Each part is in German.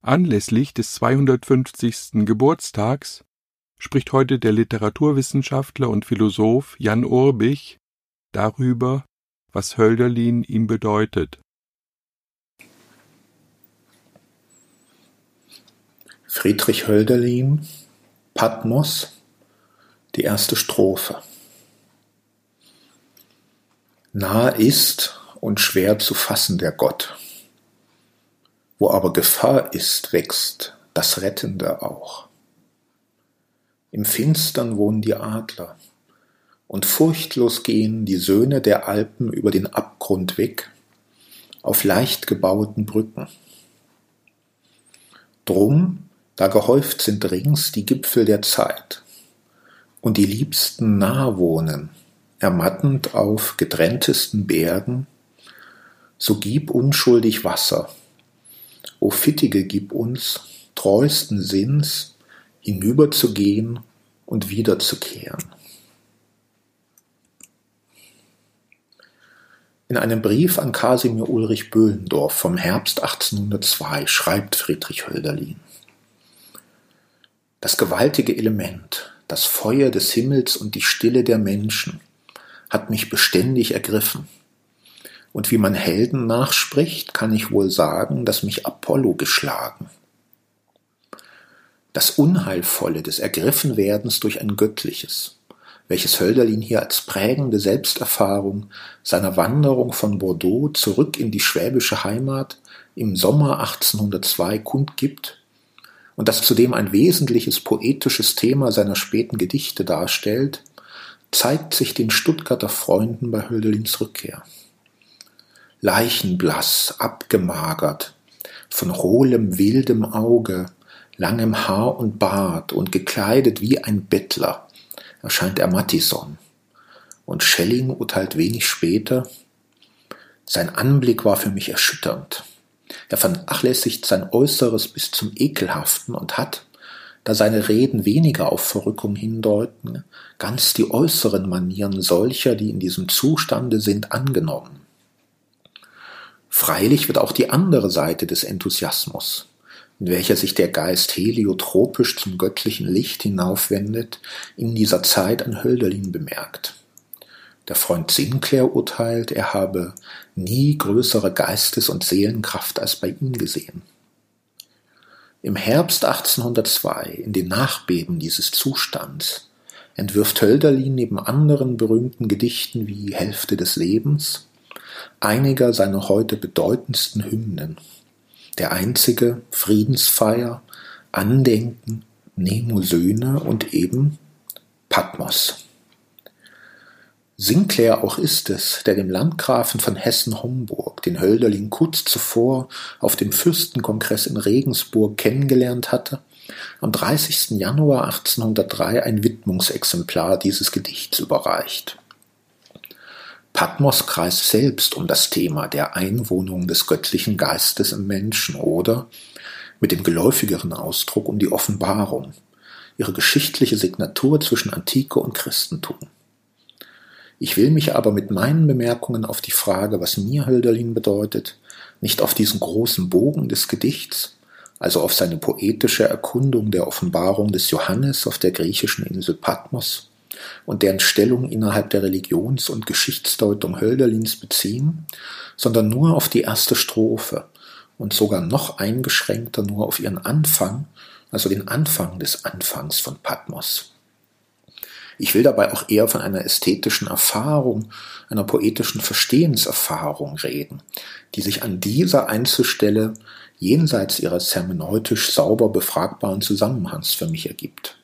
Anlässlich des 250. Geburtstags spricht heute der Literaturwissenschaftler und Philosoph Jan Urbich darüber, was Hölderlin ihm bedeutet. Friedrich Hölderlin, Patmos, die erste Strophe. Nahe ist und schwer zu fassen der Gott. Wo aber Gefahr ist, wächst das Rettende auch. Im Finstern wohnen die Adler, und furchtlos gehen die Söhne der Alpen über den Abgrund weg, auf leicht gebauten Brücken. Drum da gehäuft sind rings die Gipfel der Zeit, und die Liebsten nah wohnen, ermattend auf getrenntesten Bergen, so gib unschuldig Wasser, o Fittige gib uns, treusten Sinns, hinüberzugehen und wiederzukehren. In einem Brief an Kasimir Ulrich Böhlendorf vom Herbst 1802 schreibt Friedrich Hölderlin das gewaltige Element, das Feuer des Himmels und die Stille der Menschen hat mich beständig ergriffen. Und wie man Helden nachspricht, kann ich wohl sagen, dass mich Apollo geschlagen. Das Unheilvolle des Ergriffenwerdens durch ein Göttliches, welches Hölderlin hier als prägende Selbsterfahrung seiner Wanderung von Bordeaux zurück in die schwäbische Heimat im Sommer 1802 kundgibt, und das zudem ein wesentliches poetisches Thema seiner späten Gedichte darstellt, zeigt sich den Stuttgarter Freunden bei Hölderlins Rückkehr. Leichenblass, abgemagert, von hohlem, wildem Auge, langem Haar und Bart und gekleidet wie ein Bettler, erscheint er Mattison. Und Schelling urteilt wenig später, sein Anblick war für mich erschütternd. Er vernachlässigt sein Äußeres bis zum Ekelhaften und hat, da seine Reden weniger auf Verrückung hindeuten, ganz die äußeren Manieren solcher, die in diesem Zustande sind, angenommen. Freilich wird auch die andere Seite des Enthusiasmus, in welcher sich der Geist heliotropisch zum göttlichen Licht hinaufwendet, in dieser Zeit an Hölderlin bemerkt. Der Freund Sinclair urteilt, er habe nie größere Geistes- und Seelenkraft als bei ihm gesehen. Im Herbst 1802, in den Nachbeben dieses Zustands, entwirft Hölderlin neben anderen berühmten Gedichten wie Hälfte des Lebens einiger seiner heute bedeutendsten Hymnen. Der einzige Friedensfeier, Andenken, Nemo Söhne und eben Patmos. Sinclair auch ist es, der dem Landgrafen von Hessen-Homburg, den Hölderlin kurz zuvor auf dem Fürstenkongress in Regensburg kennengelernt hatte, am 30. Januar 1803 ein Widmungsexemplar dieses Gedichts überreicht. Patmos kreist selbst um das Thema der Einwohnung des göttlichen Geistes im Menschen oder, mit dem geläufigeren Ausdruck, um die Offenbarung, ihre geschichtliche Signatur zwischen Antike und Christentum. Ich will mich aber mit meinen Bemerkungen auf die Frage, was mir Hölderlin bedeutet, nicht auf diesen großen Bogen des Gedichts, also auf seine poetische Erkundung der Offenbarung des Johannes auf der griechischen Insel Patmos und deren Stellung innerhalb der Religions- und Geschichtsdeutung Hölderlins beziehen, sondern nur auf die erste Strophe und sogar noch eingeschränkter nur auf ihren Anfang, also den Anfang des Anfangs von Patmos. Ich will dabei auch eher von einer ästhetischen Erfahrung, einer poetischen Verstehenserfahrung reden, die sich an dieser Einzelstelle jenseits ihres hermeneutisch sauber befragbaren Zusammenhangs für mich ergibt.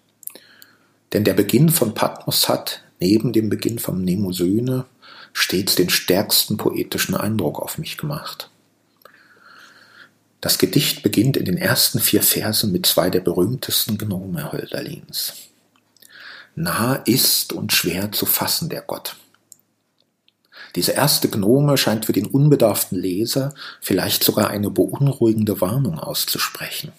Denn der Beginn von Patmos hat, neben dem Beginn von Mnemosyne, stets den stärksten poetischen Eindruck auf mich gemacht. Das Gedicht beginnt in den ersten vier Versen mit zwei der berühmtesten Gnome Hölderlins. Nah ist und schwer zu fassen der Gott. Diese erste Gnome scheint für den unbedarften Leser vielleicht sogar eine beunruhigende Warnung auszusprechen.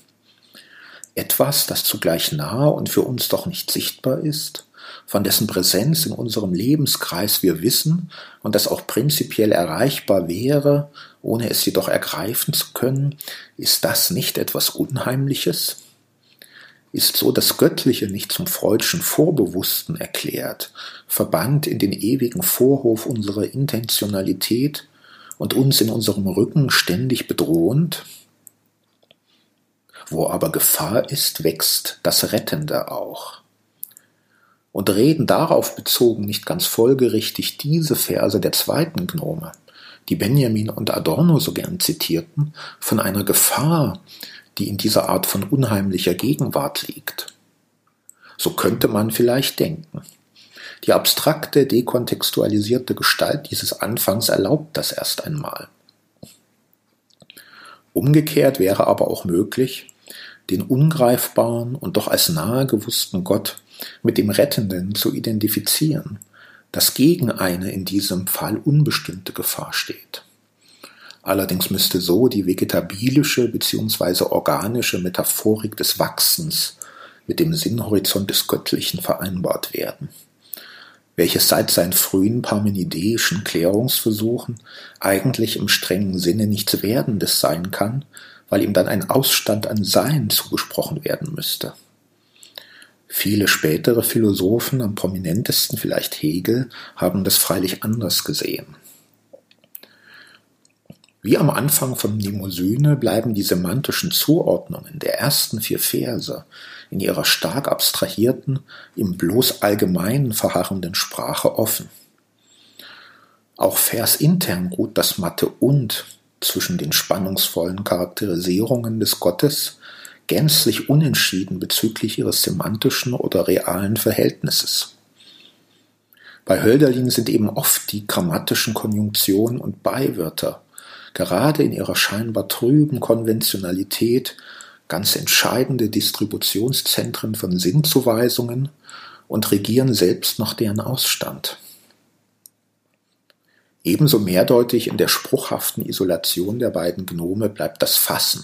Etwas, das zugleich nah und für uns doch nicht sichtbar ist, von dessen Präsenz in unserem Lebenskreis wir wissen und das auch prinzipiell erreichbar wäre, ohne es jedoch ergreifen zu können, ist das nicht etwas Unheimliches? Ist so das Göttliche nicht zum freudschen Vorbewussten erklärt, verbannt in den ewigen Vorhof unserer Intentionalität und uns in unserem Rücken ständig bedrohend? Wo aber Gefahr ist, wächst das Rettende auch und reden darauf bezogen nicht ganz folgerichtig diese Verse der zweiten Gnome, die Benjamin und Adorno so gern zitierten, von einer Gefahr, die in dieser Art von unheimlicher Gegenwart liegt. So könnte man vielleicht denken. Die abstrakte, dekontextualisierte Gestalt dieses Anfangs erlaubt das erst einmal. Umgekehrt wäre aber auch möglich, den ungreifbaren und doch als nahe gewussten Gott mit dem Rettenden zu identifizieren, das gegen eine in diesem Fall unbestimmte Gefahr steht. Allerdings müsste so die vegetabilische bzw. organische Metaphorik des Wachsens mit dem Sinnhorizont des Göttlichen vereinbart werden, welches seit seinen frühen parmenideischen Klärungsversuchen eigentlich im strengen Sinne nichts Werdendes sein kann, weil ihm dann ein Ausstand an Sein zugesprochen werden müsste. Viele spätere Philosophen, am prominentesten vielleicht Hegel, haben das freilich anders gesehen. Wie am Anfang von Mnemosyne bleiben die semantischen Zuordnungen der ersten vier Verse in ihrer stark abstrahierten, im bloß allgemeinen verharrenden Sprache offen. Auch versintern ruht das matte und zwischen den spannungsvollen Charakterisierungen des Gottes gänzlich unentschieden bezüglich ihres semantischen oder realen Verhältnisses. Bei Hölderlin sind eben oft die grammatischen Konjunktionen und Beiwörter, gerade in ihrer scheinbar trüben Konventionalität, ganz entscheidende Distributionszentren von Sinnzuweisungen und regieren selbst noch deren Ausstand. Ebenso mehrdeutig in der spruchhaften Isolation der beiden Gnome bleibt das Fassen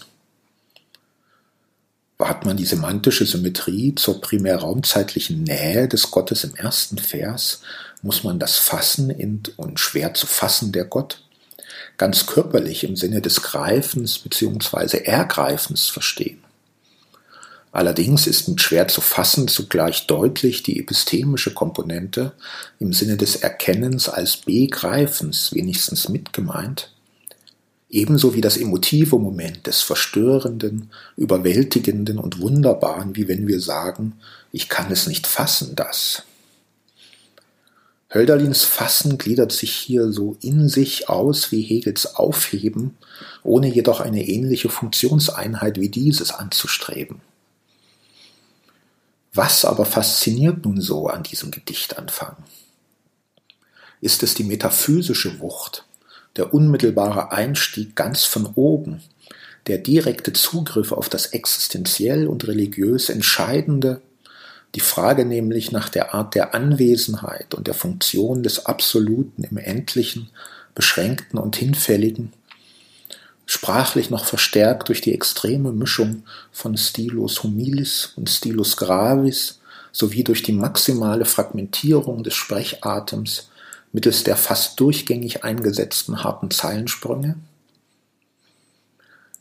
hat man die semantische Symmetrie zur primärraumzeitlichen Nähe des Gottes im ersten Vers, muss man das Fassen in, und schwer zu fassen der Gott ganz körperlich im Sinne des Greifens bzw. Ergreifens verstehen. Allerdings ist mit schwer zu fassen zugleich deutlich die epistemische Komponente im Sinne des Erkennens als Begreifens wenigstens mitgemeint ebenso wie das emotive Moment des Verstörenden, Überwältigenden und Wunderbaren, wie wenn wir sagen, ich kann es nicht fassen, das. Hölderlins Fassen gliedert sich hier so in sich aus wie Hegels Aufheben, ohne jedoch eine ähnliche Funktionseinheit wie dieses anzustreben. Was aber fasziniert nun so an diesem Gedichtanfang? Ist es die metaphysische Wucht, der unmittelbare Einstieg ganz von oben, der direkte Zugriff auf das existenziell und religiös Entscheidende, die Frage nämlich nach der Art der Anwesenheit und der Funktion des Absoluten im Endlichen, Beschränkten und Hinfälligen, sprachlich noch verstärkt durch die extreme Mischung von Stilus humilis und Stilus gravis sowie durch die maximale Fragmentierung des Sprechatems mittels der fast durchgängig eingesetzten harten Zeilensprünge?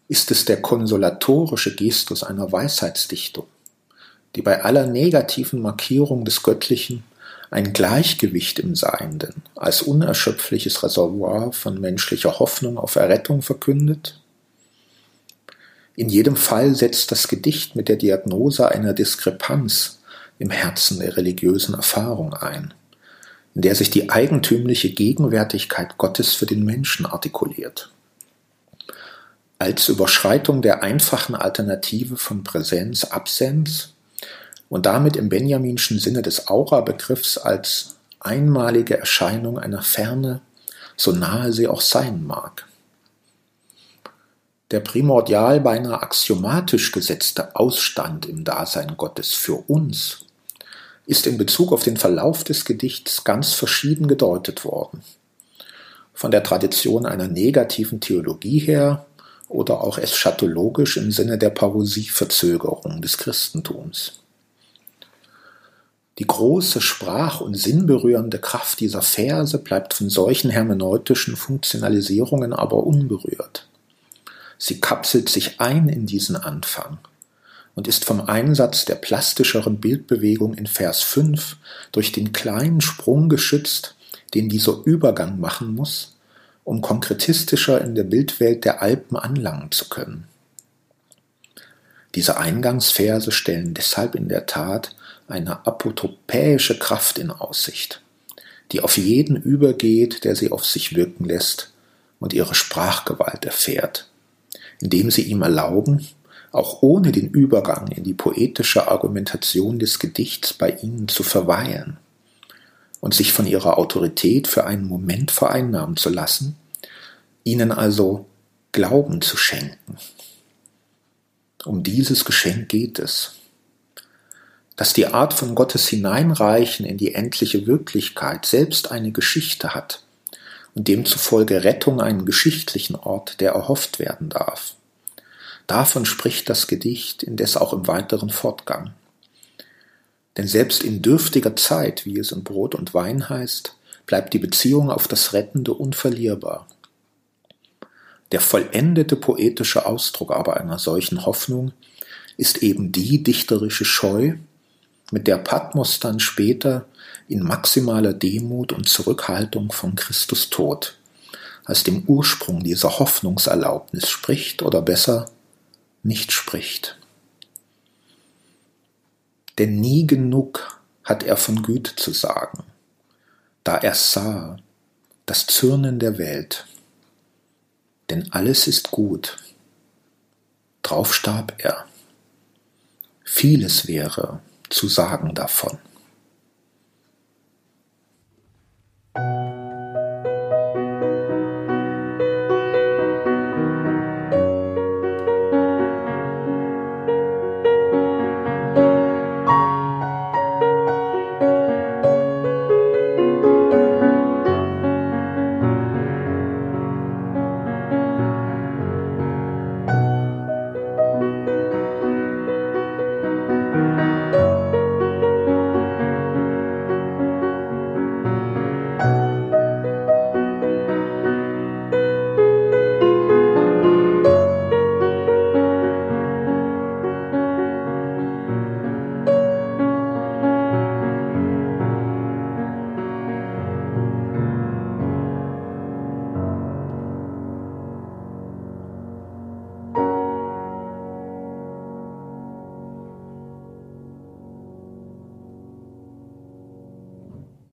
Ist es der konsolatorische Gestus einer Weisheitsdichtung, die bei aller negativen Markierung des Göttlichen ein Gleichgewicht im Seienden als unerschöpfliches Reservoir von menschlicher Hoffnung auf Errettung verkündet? In jedem Fall setzt das Gedicht mit der Diagnose einer Diskrepanz im Herzen der religiösen Erfahrung ein in der sich die eigentümliche Gegenwärtigkeit Gottes für den Menschen artikuliert. Als Überschreitung der einfachen Alternative von Präsenz, Absenz und damit im benjaminschen Sinne des Aura-Begriffs als einmalige Erscheinung einer Ferne, so nahe sie auch sein mag. der primordial beinahe axiomatisch gesetzte Ausstand im Dasein Gottes für uns ist in Bezug auf den Verlauf des Gedichts ganz verschieden gedeutet worden. Von der Tradition einer negativen Theologie her oder auch eschatologisch im Sinne der Parosieverzögerung des Christentums. Die große sprach- und sinnberührende Kraft dieser Verse bleibt von solchen hermeneutischen Funktionalisierungen aber unberührt. Sie kapselt sich ein in diesen Anfang und ist vom Einsatz der plastischeren Bildbewegung in Vers 5 durch den kleinen Sprung geschützt, den dieser Übergang machen muss, um konkretistischer in der Bildwelt der Alpen anlangen zu können. Diese Eingangsverse stellen deshalb in der Tat eine apotropäische Kraft in Aussicht, die auf jeden übergeht, der sie auf sich wirken lässt und ihre Sprachgewalt erfährt, indem sie ihm erlauben, auch ohne den Übergang in die poetische Argumentation des Gedichts bei ihnen zu verweilen und sich von ihrer Autorität für einen Moment vereinnahmen zu lassen, ihnen also Glauben zu schenken. Um dieses Geschenk geht es dass die Art von Gottes Hineinreichen in die endliche Wirklichkeit selbst eine Geschichte hat und demzufolge Rettung einen geschichtlichen Ort, der erhofft werden darf. Davon spricht das Gedicht indes auch im weiteren Fortgang. Denn selbst in dürftiger Zeit, wie es in Brot und Wein heißt, bleibt die Beziehung auf das Rettende unverlierbar. Der vollendete poetische Ausdruck aber einer solchen Hoffnung ist eben die dichterische Scheu, mit der Patmos dann später in maximaler Demut und Zurückhaltung von Christus Tod als dem Ursprung dieser Hoffnungserlaubnis spricht oder besser nicht spricht. Denn nie genug hat er von Güte zu sagen, da er sah das Zürnen der Welt. Denn alles ist gut. Drauf starb er. Vieles wäre, zu sagen davon.